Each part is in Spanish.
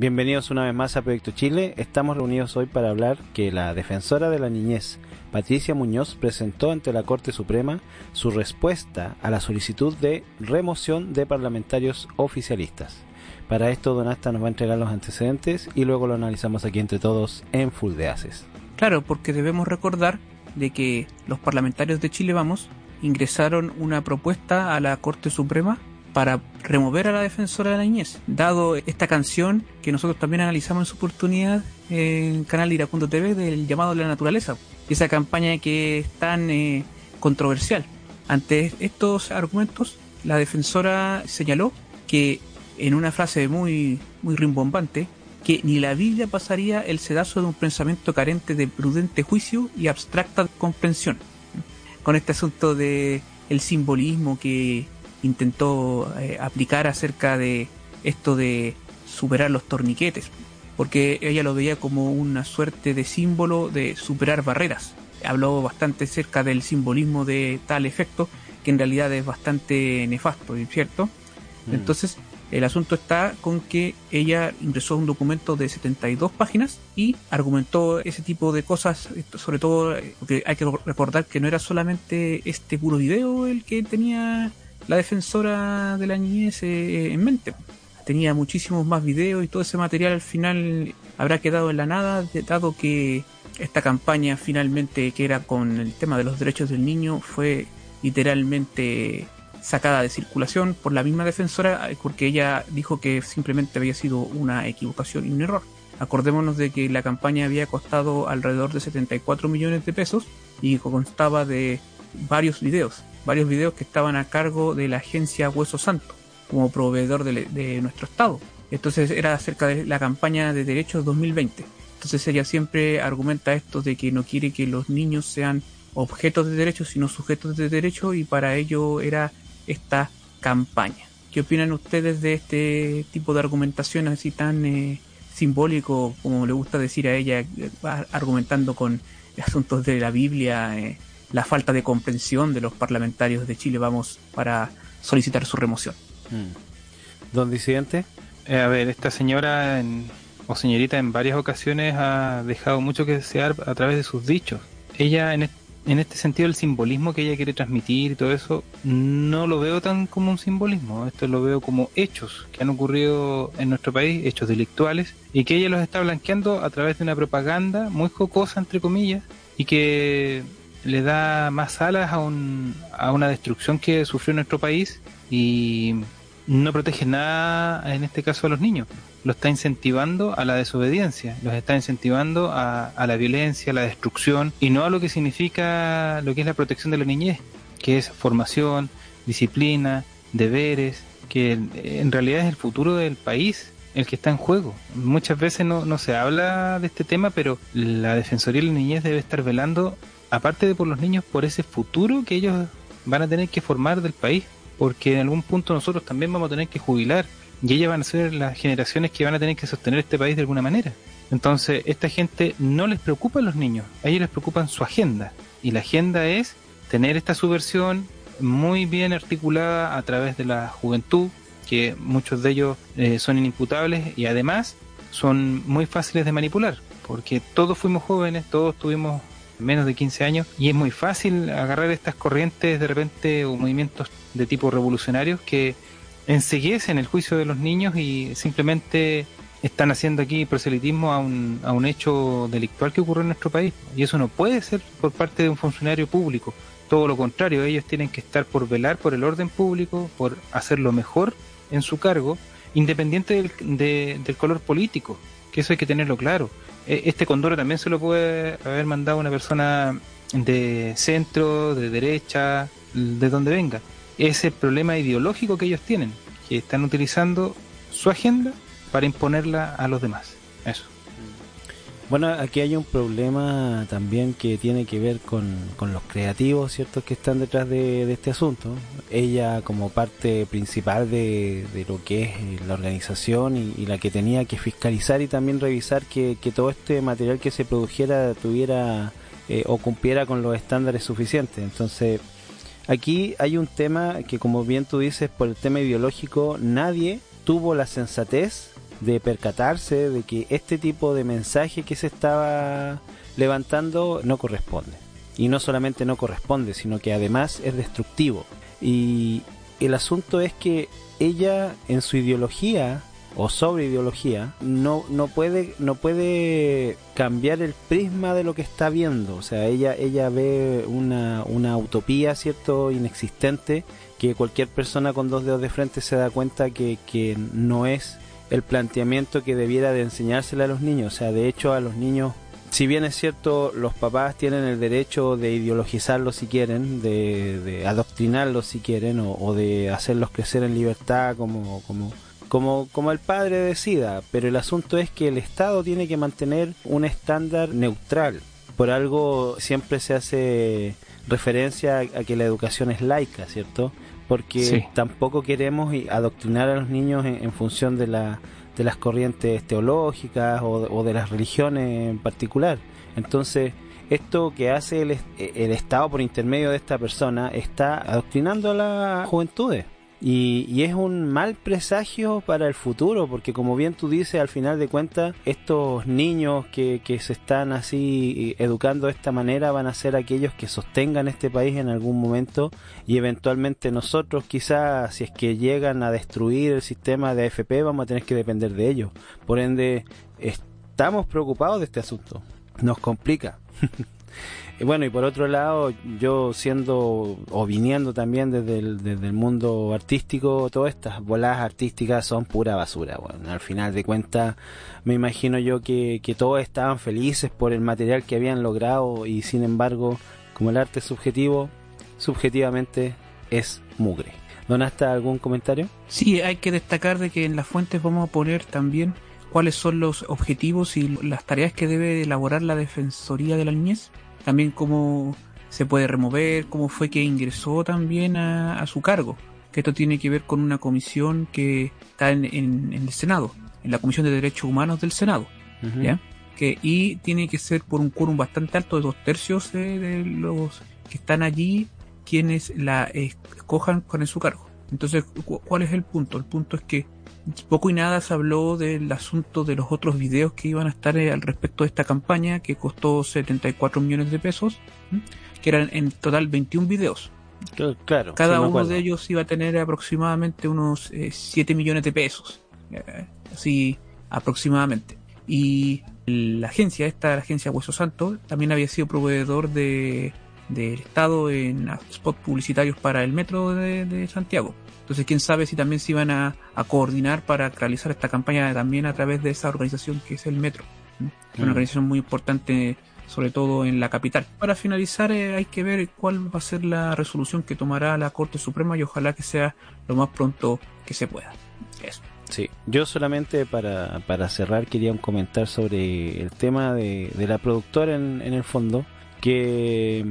Bienvenidos una vez más a Proyecto Chile. Estamos reunidos hoy para hablar que la defensora de la niñez, Patricia Muñoz, presentó ante la Corte Suprema su respuesta a la solicitud de remoción de parlamentarios oficialistas. Para esto, Donasta nos va a entregar los antecedentes y luego lo analizamos aquí entre todos en Full de Haces. Claro, porque debemos recordar de que los parlamentarios de Chile Vamos ingresaron una propuesta a la Corte Suprema para remover a la defensora de la niñez, dado esta canción que nosotros también analizamos en su oportunidad en canal Iracundo TV del llamado de la naturaleza, esa campaña que es tan eh, controversial. Ante estos argumentos, la defensora señaló que en una frase muy, muy rimbombante, que ni la Biblia pasaría el sedazo de un pensamiento carente de prudente juicio y abstracta comprensión. Con este asunto de el simbolismo que intentó eh, aplicar acerca de esto de superar los torniquetes, porque ella lo veía como una suerte de símbolo de superar barreras. Habló bastante acerca del simbolismo de tal efecto, que en realidad es bastante nefasto, ¿cierto? Mm. Entonces, el asunto está con que ella ingresó un documento de 72 páginas y argumentó ese tipo de cosas, sobre todo porque hay que recordar que no era solamente este puro video el que tenía la defensora de la niñez eh, en mente. Tenía muchísimos más videos y todo ese material al final habrá quedado en la nada, dado que esta campaña finalmente que era con el tema de los derechos del niño fue literalmente sacada de circulación por la misma defensora porque ella dijo que simplemente había sido una equivocación y un error. Acordémonos de que la campaña había costado alrededor de 74 millones de pesos y constaba de varios videos varios videos que estaban a cargo de la agencia Hueso Santo como proveedor de, nuestro Estado. Entonces era acerca de la campaña de derechos 2020. Entonces ella siempre argumenta esto de que no quiere que los niños sean objetos de derechos, sino sujetos de derecho y para ello era esta campaña. ¿Qué opinan ustedes de este tipo de argumentación así tan eh, simbólico, como le gusta decir a ella, eh, argumentando con asuntos de la Biblia? Eh, la falta de comprensión de los parlamentarios de Chile Vamos para solicitar su remoción. Mm. Don disidente. Eh, a ver, esta señora o señorita en varias ocasiones ha dejado mucho que desear a través de sus dichos. Ella en, en este sentido el simbolismo que ella quiere transmitir y todo eso no lo veo tan como un simbolismo, esto lo veo como hechos que han ocurrido en nuestro país, hechos delictuales y que ella los está blanqueando a través de una propaganda muy jocosa entre comillas y que le da más alas a, un, a una destrucción que sufrió nuestro país y no protege nada, en este caso a los niños. Lo está incentivando a la desobediencia, los está incentivando a, a la violencia, a la destrucción y no a lo que significa lo que es la protección de la niñez, que es formación, disciplina, deberes, que en realidad es el futuro del país el que está en juego. Muchas veces no, no se habla de este tema, pero la Defensoría de la Niñez debe estar velando aparte de por los niños, por ese futuro que ellos van a tener que formar del país, porque en algún punto nosotros también vamos a tener que jubilar y ellas van a ser las generaciones que van a tener que sostener este país de alguna manera. Entonces, esta gente no les preocupa a los niños, a ellos les preocupa su agenda. Y la agenda es tener esta subversión muy bien articulada a través de la juventud, que muchos de ellos eh, son inimputables y además son muy fáciles de manipular, porque todos fuimos jóvenes, todos tuvimos menos de 15 años y es muy fácil agarrar estas corrientes de repente o movimientos de tipo revolucionarios que enseguecen el juicio de los niños y simplemente están haciendo aquí proselitismo a un, a un hecho delictual que ocurrió en nuestro país y eso no puede ser por parte de un funcionario público todo lo contrario, ellos tienen que estar por velar por el orden público, por hacer lo mejor en su cargo, independiente del, del color político, que eso hay que tenerlo claro. E, este condoro también se lo puede haber mandado una persona de centro, de derecha, de donde venga. Es el problema ideológico que ellos tienen, que están utilizando su agenda para imponerla a los demás. Eso. Bueno, aquí hay un problema también que tiene que ver con, los creativos, ¿cierto?, que están detrás de, este asunto. Ella como parte principal de, lo que es eh, la organización y, la que tenía que fiscalizar y también revisar que, todo este material que se produjera tuviera eh, o cumpliera con los estándares suficientes. Entonces, aquí hay un tema que como bien tú dices, por el tema ideológico, nadie tuvo la sensatez de percatarse de que este tipo de mensaje que se estaba levantando no corresponde. Y no solamente no corresponde, sino que además es destructivo. Y el asunto es que ella en su ideología o sobre ideología no, no puede no puede cambiar el prisma de lo que está viendo o sea ella ella ve una, una utopía cierto inexistente que cualquier persona con dos dedos de frente se da cuenta que, que no es el planteamiento que debiera de enseñársela a los niños o sea de hecho a los niños si bien es cierto, los papás tienen el derecho de ideologizarlos si quieren, de, adoctrinarlos si quieren, o, o, de hacerlos crecer en libertad como, como, como, como el padre decida, pero el asunto es que el Estado tiene que mantener un estándar neutral. Por algo siempre se hace referencia a que la educación es laica, ¿cierto? Porque sí. tampoco queremos adoctrinar a los niños en, en función de, la, de las corrientes teológicas o, o, de las religiones en particular. Entonces, esto que hace el, el Estado por intermedio de esta persona está adoctrinando a las juventudes. Y, es un mal presagio para el futuro, porque como bien tú dices, al final de cuentas, estos niños que, que se están así educando de esta manera van a ser aquellos que sostengan este país en algún momento y eventualmente nosotros quizás, si es que llegan a destruir el sistema de AFP, vamos a tener que depender de ellos. Por ende, estamos preocupados de este asunto. Nos complica. Y bueno, y por otro lado, yo siendo o viniendo también desde el, desde el mundo artístico, todas estas bolas artísticas son pura basura. Bueno, al final de cuentas, me imagino yo que, que todos estaban felices por el material que habían logrado y sin embargo, como el arte es subjetivo, subjetivamente es mugre. ¿Don hasta algún comentario? Sí, hay que destacar de que en las fuentes vamos a poner también cuáles son los objetivos y las tareas que debe elaborar la Defensoría de la Niñez también cómo se puede remover, cómo fue que ingresó también a, a, su cargo, que esto tiene que ver con una comisión que está en, en, en el Senado, en la Comisión de Derechos Humanos del Senado, uh -huh. ¿ya? Que, y tiene que ser por un quórum bastante alto de dos tercios de, de, los que están allí quienes la escojan con su cargo. Entonces, ¿cuál es el punto? El punto es que poco y nada se habló del asunto de los otros videos que iban a estar eh, al respecto de esta campaña que costó 74 millones de pesos, que eran en total 21 videos. Claro, Cada sí, uno de ellos iba a tener aproximadamente unos eh, 7 millones de pesos. Eh, así aproximadamente. Y la agencia, esta la agencia Hueso Santo, también había sido proveedor de del Estado en spot publicitarios para el metro de, de Santiago. Entonces, quién sabe si también se iban a, a, coordinar para realizar esta campaña también a través de esa organización que es el Metro. Mm. Una organización muy importante, sobre todo en la capital. Para finalizar, eh, hay que ver cuál va a ser la resolución que tomará la Corte Suprema y ojalá que sea lo más pronto que se pueda. Eso. Sí, yo solamente para, para cerrar quería comentar sobre el tema de, de la productora en, en el fondo, que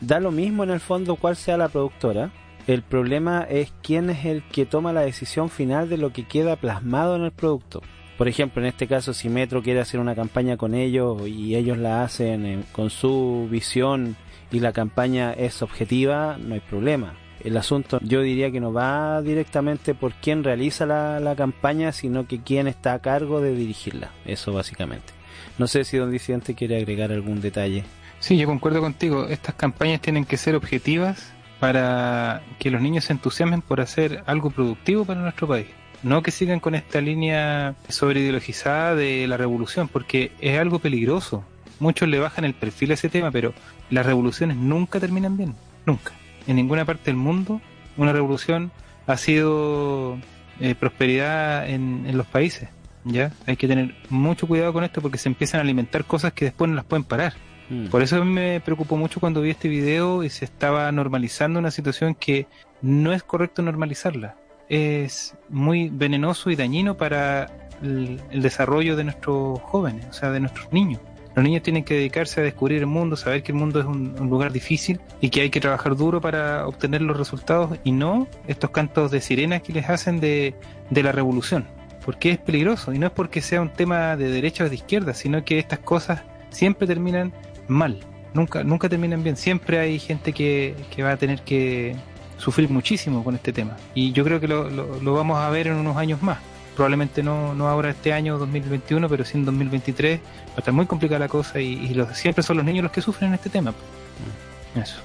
da lo mismo en el fondo cuál sea la productora, el problema es quién es el que toma la decisión final de lo que queda plasmado en el producto. Por ejemplo, en este caso, si Metro quiere hacer una campaña con ellos y ellos la hacen eh, con su visión y la campaña es objetiva, no hay problema. El asunto yo diría que no va directamente por quién realiza la, campaña, sino que quién está a cargo de dirigirla. Eso básicamente. No sé si don Disidente quiere agregar algún detalle. Sí, yo concuerdo contigo. Estas campañas tienen que ser objetivas para que los niños se entusiasmen por hacer algo productivo para nuestro país. No que sigan con esta línea sobre ideologizada de la revolución, porque es algo peligroso. Muchos le bajan el perfil a ese tema, pero las revoluciones nunca terminan bien. Nunca. En ninguna parte del mundo una revolución ha sido eh, prosperidad en, en los países. ¿ya? Hay que tener mucho cuidado con esto porque se empiezan a alimentar cosas que después no las pueden parar. Mm. Por eso me preocupó mucho cuando vi este video y se estaba normalizando una situación que no es correcto normalizarla. Es muy venenoso y dañino para el, desarrollo de nuestros jóvenes, o sea, de nuestros niños. Los niños tienen que dedicarse a descubrir el mundo, saber que el mundo es un, un lugar difícil y que hay que trabajar duro para obtener los resultados y no estos cantos de sirenas que les hacen de, de la revolución. Porque es peligroso y no es porque sea un tema de derecha o de izquierda, sino que estas cosas siempre terminan mal, nunca, nunca terminan bien. Siempre hay gente que, que va a tener que sufrir muchísimo con este tema. Y yo creo que lo, lo, lo, vamos a ver en unos años más. probablemente no, no ahora este año 2021, pero sí en 2023 va a estar muy complicada la cosa y, los, siempre son los niños los que sufren en este tema. Mm. Eso.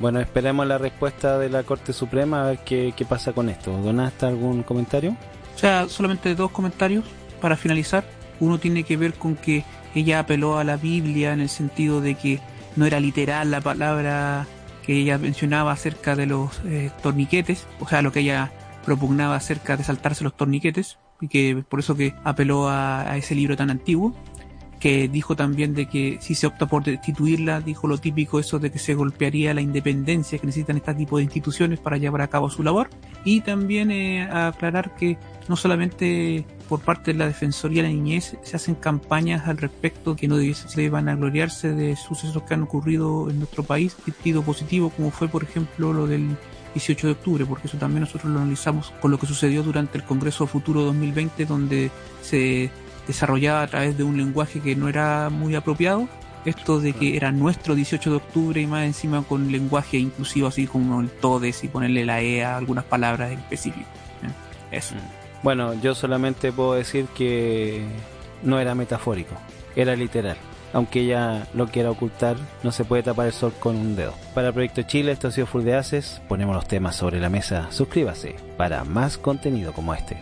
Bueno, esperemos la respuesta de la Corte Suprema a ver qué, qué pasa con esto. ¿Donaste algún comentario? O sea, solamente dos comentarios para finalizar. Uno tiene que ver con que ella apeló a la Biblia en el sentido de que no era literal la palabra que ella mencionaba acerca de los eh, torniquetes, o sea, lo que ella propugnaba acerca de saltarse los torniquetes, y que por eso que apeló a, ese libro tan antiguo, que dijo también de que si se opta por destituirla, dijo lo típico eso de que se golpearía la independencia que necesitan este tipo de instituciones para llevar a cabo su labor, y también eh, aclarar que no solamente por parte de la Defensoría de la Niñez se hacen campañas al respecto que no se van a gloriarse de sucesos que han ocurrido en nuestro país, sentido positivo, como fue por ejemplo lo del 18 de octubre, porque eso también nosotros lo analizamos con lo que sucedió durante el Congreso Futuro 2020, donde se desarrollaba a través de un lenguaje que no era muy apropiado, esto de que era nuestro 18 de octubre y más encima con lenguaje inclusivo así como el todes y ponerle la E a algunas palabras en específico. Eso. Bueno, yo solamente puedo decir que no era metafórico, era literal. Aunque ella lo quiera ocultar, no se puede tapar el sol con un dedo. Para Proyecto Chile, esto ha sido Full de Haces. Ponemos los temas sobre la mesa. Suscríbase para más contenido como este.